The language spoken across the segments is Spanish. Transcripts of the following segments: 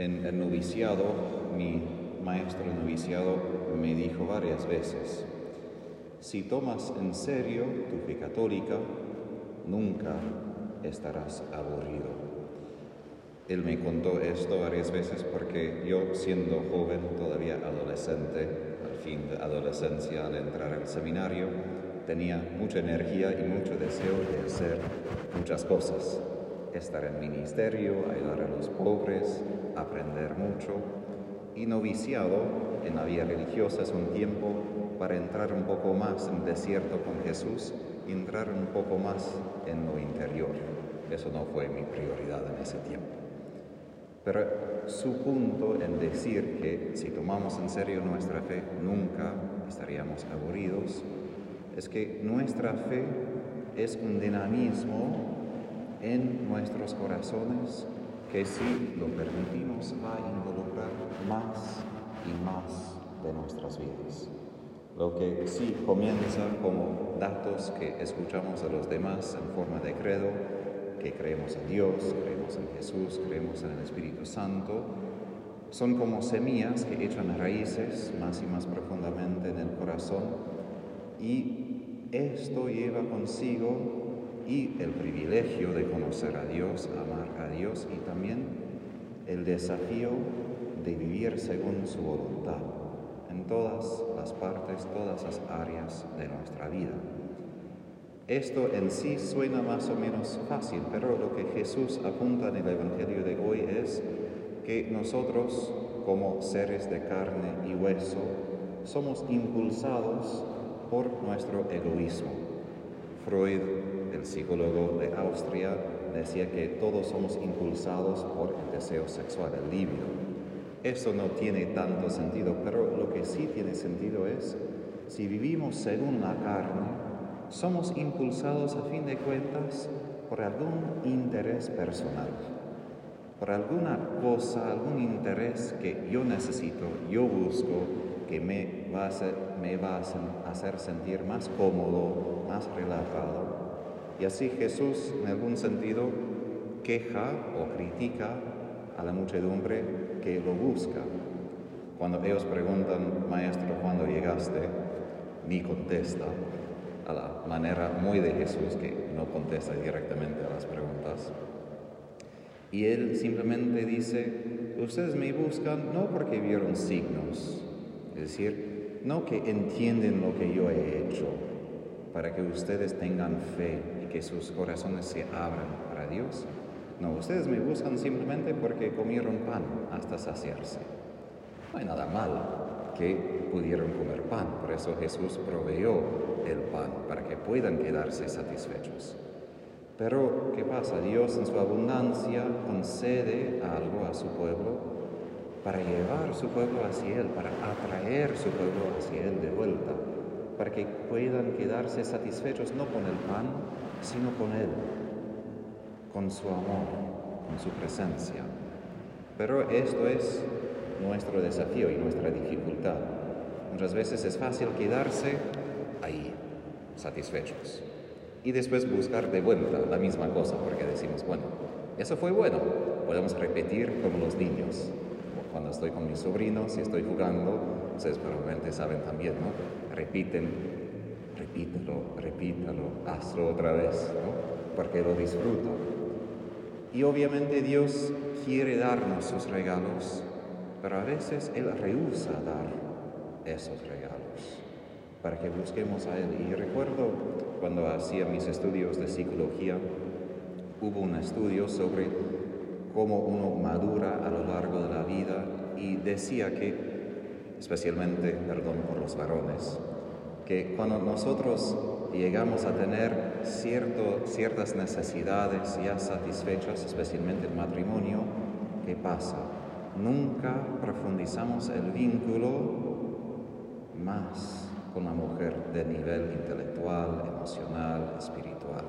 En el noviciado, mi maestro noviciado me dijo varias veces, si tomas en serio tu fe católica, nunca estarás aburrido. Él me contó esto varias veces porque yo, siendo joven, todavía adolescente, al fin de adolescencia, al entrar al seminario, tenía mucha energía y mucho deseo de hacer muchas cosas. Estar en ministerio, ayudar a los pobres, aprender mucho. Y noviciado en la vida religiosa es un tiempo para entrar un poco más en el desierto con Jesús entrar un poco más en lo interior. Eso no fue mi prioridad en ese tiempo. Pero su punto en decir que si tomamos en serio nuestra fe nunca estaríamos aburridos es que nuestra fe es un dinamismo en nuestros corazones que si lo permitimos va a involucrar más y más de nuestras vidas. Lo que sí comienza como datos que escuchamos a los demás en forma de credo, que creemos en Dios, creemos en Jesús, creemos en el Espíritu Santo, son como semillas que echan raíces más y más profundamente en el corazón y esto lleva consigo y el privilegio de conocer a Dios, amar a Dios y también el desafío de vivir según su voluntad en todas las partes, todas las áreas de nuestra vida. Esto en sí suena más o menos fácil, pero lo que Jesús apunta en el Evangelio de hoy es que nosotros, como seres de carne y hueso, somos impulsados por nuestro egoísmo. Freud, el psicólogo de Austria, decía que todos somos impulsados por el deseo sexual, el libido. Eso no tiene tanto sentido, pero lo que sí tiene sentido es, si vivimos según la carne, somos impulsados a fin de cuentas por algún interés personal, por alguna cosa, algún interés que yo necesito, yo busco, que me va a hacer sentir más cómodo, más relajado. Y así Jesús, en algún sentido, queja o critica a la muchedumbre que lo busca. Cuando ellos preguntan, Maestro, ¿cuándo llegaste? Ni contesta, a la manera muy de Jesús, que no contesta directamente a las preguntas. Y él simplemente dice, ustedes me buscan no porque vieron signos, es decir, no que entienden lo que yo he hecho, para que ustedes tengan fe que sus corazones se abran para Dios. No, ustedes me buscan simplemente porque comieron pan hasta saciarse. No hay nada malo que pudieron comer pan, por eso Jesús proveyó el pan para que puedan quedarse satisfechos. Pero, ¿qué pasa? Dios en su abundancia concede algo a su pueblo para llevar su pueblo hacia Él, para atraer su pueblo hacia Él de vuelta, para que puedan quedarse satisfechos no con el pan, sino con Él, con su amor, con su presencia. Pero esto es nuestro desafío y nuestra dificultad. Muchas veces es fácil quedarse ahí, satisfechos. Y después buscar de vuelta la misma cosa, porque decimos, bueno, eso fue bueno, podemos repetir como los niños. Cuando estoy con mis sobrinos y estoy jugando, ustedes probablemente saben también, ¿no? Repiten, repítelo, repítelo, hazlo otra vez, ¿no? Porque lo disfruto. Y obviamente Dios quiere darnos sus regalos, pero a veces Él rehúsa dar esos regalos para que busquemos a Él. Y recuerdo cuando hacía mis estudios de psicología, hubo un estudio sobre cómo uno madura a lo largo de la vida y decía que, especialmente, perdón por los varones, que cuando nosotros llegamos a tener cierto, ciertas necesidades ya satisfechas, especialmente el matrimonio, ¿qué pasa? Nunca profundizamos el vínculo más con la mujer de nivel intelectual, emocional, espiritual.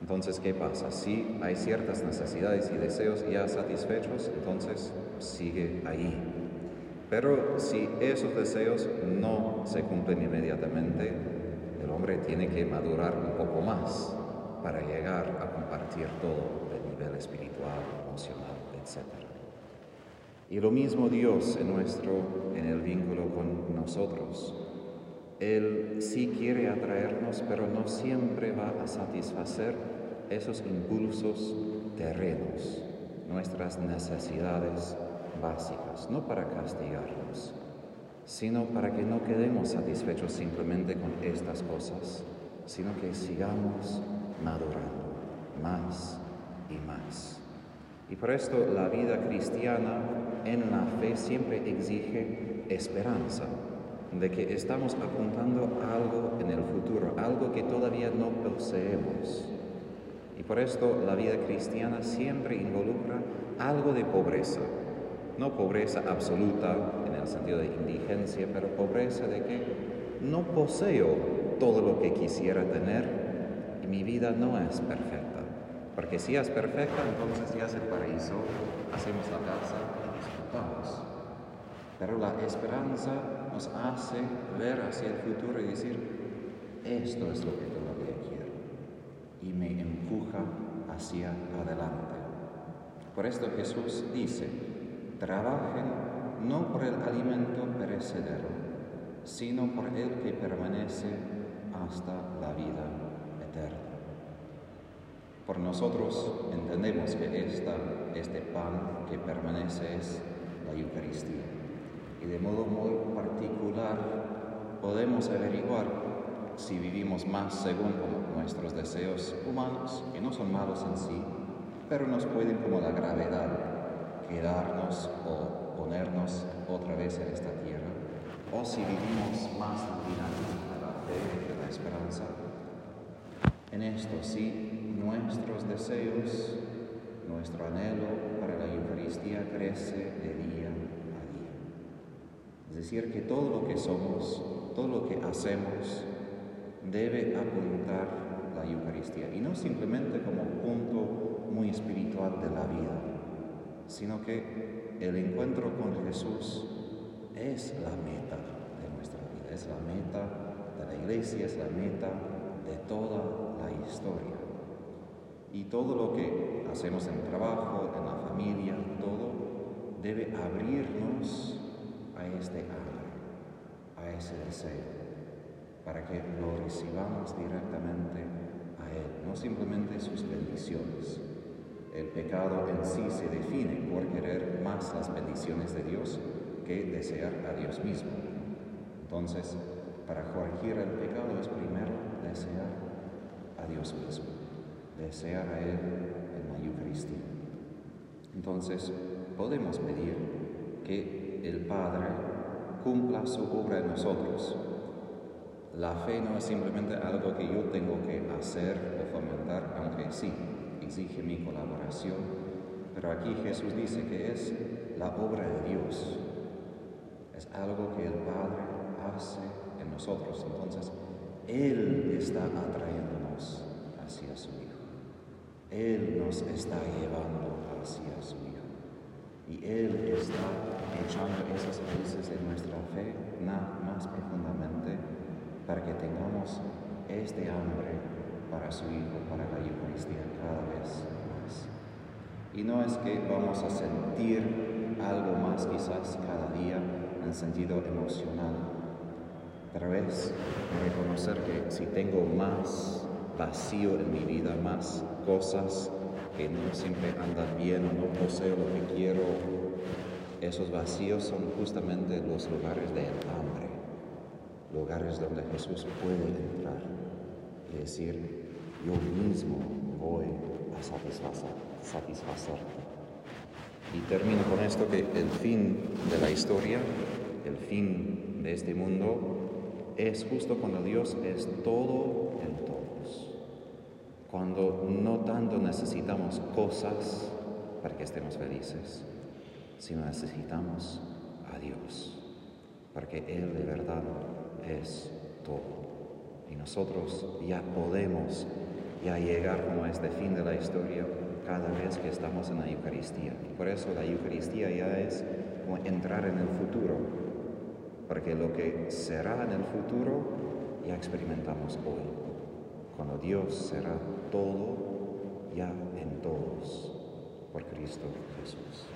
Entonces, ¿qué pasa? Si hay ciertas necesidades y deseos ya satisfechos, entonces sigue ahí. Pero si esos deseos no se cumplen inmediatamente, el hombre tiene que madurar un poco más para llegar a compartir todo el nivel espiritual, emocional, etc. Y lo mismo Dios en nuestro, en el vínculo con nosotros. Él sí quiere atraernos, pero no siempre va a satisfacer esos impulsos terrenos, nuestras necesidades básicas, no para castigarnos, sino para que no quedemos satisfechos simplemente con estas cosas, sino que sigamos madurando más y más. Y por esto la vida cristiana en la fe siempre exige esperanza, de que estamos apuntando algo en el futuro, algo que todavía no poseemos. Y por esto la vida cristiana siempre involucra algo de pobreza, no pobreza absoluta en el sentido de indigencia, pero pobreza de que no poseo todo lo que quisiera tener y mi vida no es perfecta. Porque si es perfecta, entonces ya es el paraíso, hacemos la casa y disfrutamos. Pero la esperanza nos hace ver hacia el futuro y decir, esto es lo que todavía quiero. Y me empuja hacia adelante. Por esto Jesús dice, trabajen no por el alimento perecedero, sino por el que permanece hasta la vida eterna. Por nosotros entendemos que esta, este pan que permanece es la Eucaristía. Y de modo muy particular podemos averiguar si vivimos más según nuestros deseos humanos, que no son malos en sí, pero nos pueden como la gravedad quedarnos o ponernos otra vez en esta tierra, o si vivimos más dinámica de la fe, de la esperanza. En esto sí, nuestros deseos, nuestro anhelo para la Eucaristía crece de día a día. Es decir, que todo lo que somos, todo lo que hacemos, debe apuntar la Eucaristía, y no simplemente como punto muy espiritual de la vida, sino que el encuentro con Jesús es la meta de nuestra vida, es la meta de la iglesia, es la meta de toda la historia. Y todo lo que hacemos en el trabajo, en la familia, todo debe abrirnos a este hambre, a ese deseo, para que lo recibamos directamente a Él, no simplemente sus bendiciones el pecado en sí se define por querer más las bendiciones de Dios que desear a Dios mismo. Entonces, para corregir el pecado es primero desear a Dios mismo, desear a Él en la Eucaristía. Entonces, podemos pedir que el Padre cumpla su obra en nosotros. La fe no es simplemente algo que yo tengo que hacer o fomentar, aunque sí, exige mi colaboración, pero aquí Jesús dice que es la obra de Dios, es algo que el Padre hace en nosotros. Entonces, Él está atrayéndonos hacia su Hijo. Él nos está llevando hacia su Hijo. Y Él está echando esas raíces de nuestra fe más profundamente para que tengamos este hambre para su Hijo, para la Eucaristía cada vez más. Y no es que vamos a sentir algo más quizás cada día en sentido emocional, pero es reconocer que si tengo más vacío en mi vida, más cosas que no siempre andan bien, no poseo lo que quiero, esos vacíos son justamente los lugares del hambre, lugares donde Jesús puede entrar y decir, yo mismo voy a satisfacer, Y termino con esto que el fin de la historia, el fin de este mundo, es justo cuando Dios es todo en todos. Cuando no tanto necesitamos cosas para que estemos felices, sino necesitamos a Dios, porque Él de verdad es todo. Y nosotros ya podemos ya llegar como a este fin de la historia cada vez que estamos en la Eucaristía. Y por eso la Eucaristía ya es como entrar en el futuro, porque lo que será en el futuro ya experimentamos hoy, cuando Dios será todo ya en todos, por Cristo Jesús.